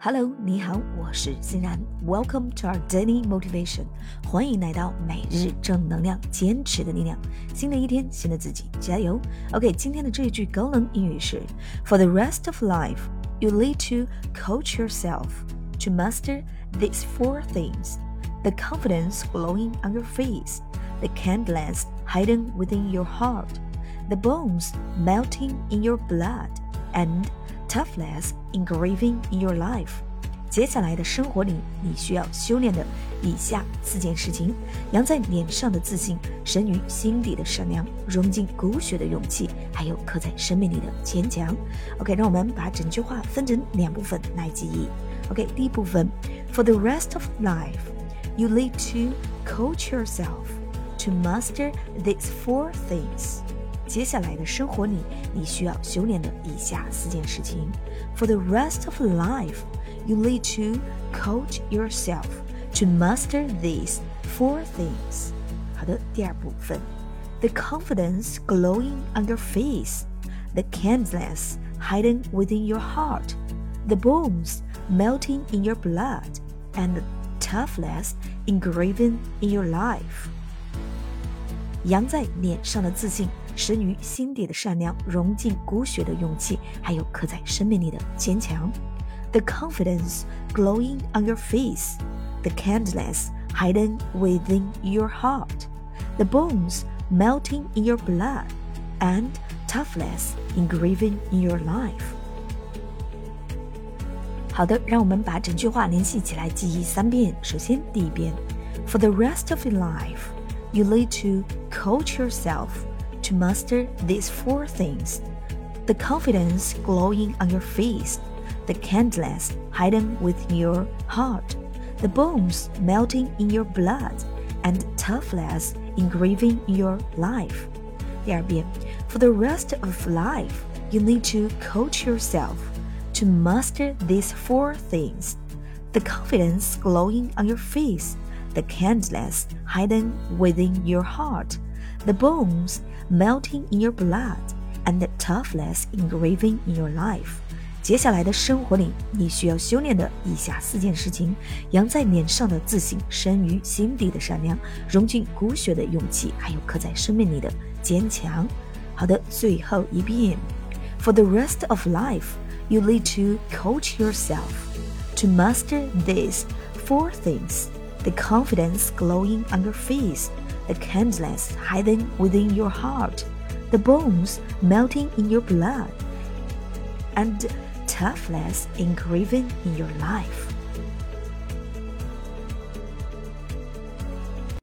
Hello，你好，我是欣然。Welcome to our daily motivation，欢迎来到每日正能量，坚持的力量。新的一天，新的自己，加油！OK，今天的这一句高能英语是：For the rest of life, you need to coach yourself to master these four things: the confidence glowing on your face, the kindness hidden within your heart, the bones melting in your blood, and toughness engraving in your life。接下来的生活里，你需要修炼的以下四件事情：扬在脸上的自信，深于心底的善良，融进骨血的勇气，还有刻在生命里的坚强。OK，让我们把整句话分成两部分来记忆。OK，第一部分：For the rest of life, you need to coach yourself to master these four things. 接下来的生活里，你需要修炼的以下四件事情。For the rest of life, you need to coach yourself to master these four things. 好的，第二部分，the confidence glowing on your face, the kindness hidden within your heart, the bones melting in your blood, and the toughness engraven in your life. 扬在脸上的自信。深于心底的善良，融进骨血的勇气，还有刻在生命里的坚强。The confidence glowing on your face, the kindness hidden within your heart, the bones melting in your blood, and toughness engraven in your life. 好的，让我们把整句话联系起来记忆三遍。首先，第一遍：For the rest of your life, you need to coach yourself to master these four things the confidence glowing on your face, the kindness hidden within your heart, the bones melting in your blood, and toughness engraving in your life. 第二遍, for the rest of life, you need to coach yourself to master these four things the confidence glowing on your face, the kindness hidden within your heart, the bones melting in your blood and the toughness engraving in your life。接下来的生活里，你需要修炼的以下四件事情：扬在脸上的自信，深于心底的善良，融进骨血的勇气，还有刻在生命里的坚强。好的，最后一遍。For the rest of life, you need to coach yourself to master these four things: the confidence glowing on your face the kindness hidden within your heart, the bones melting in your blood, and toughness engraven in your life.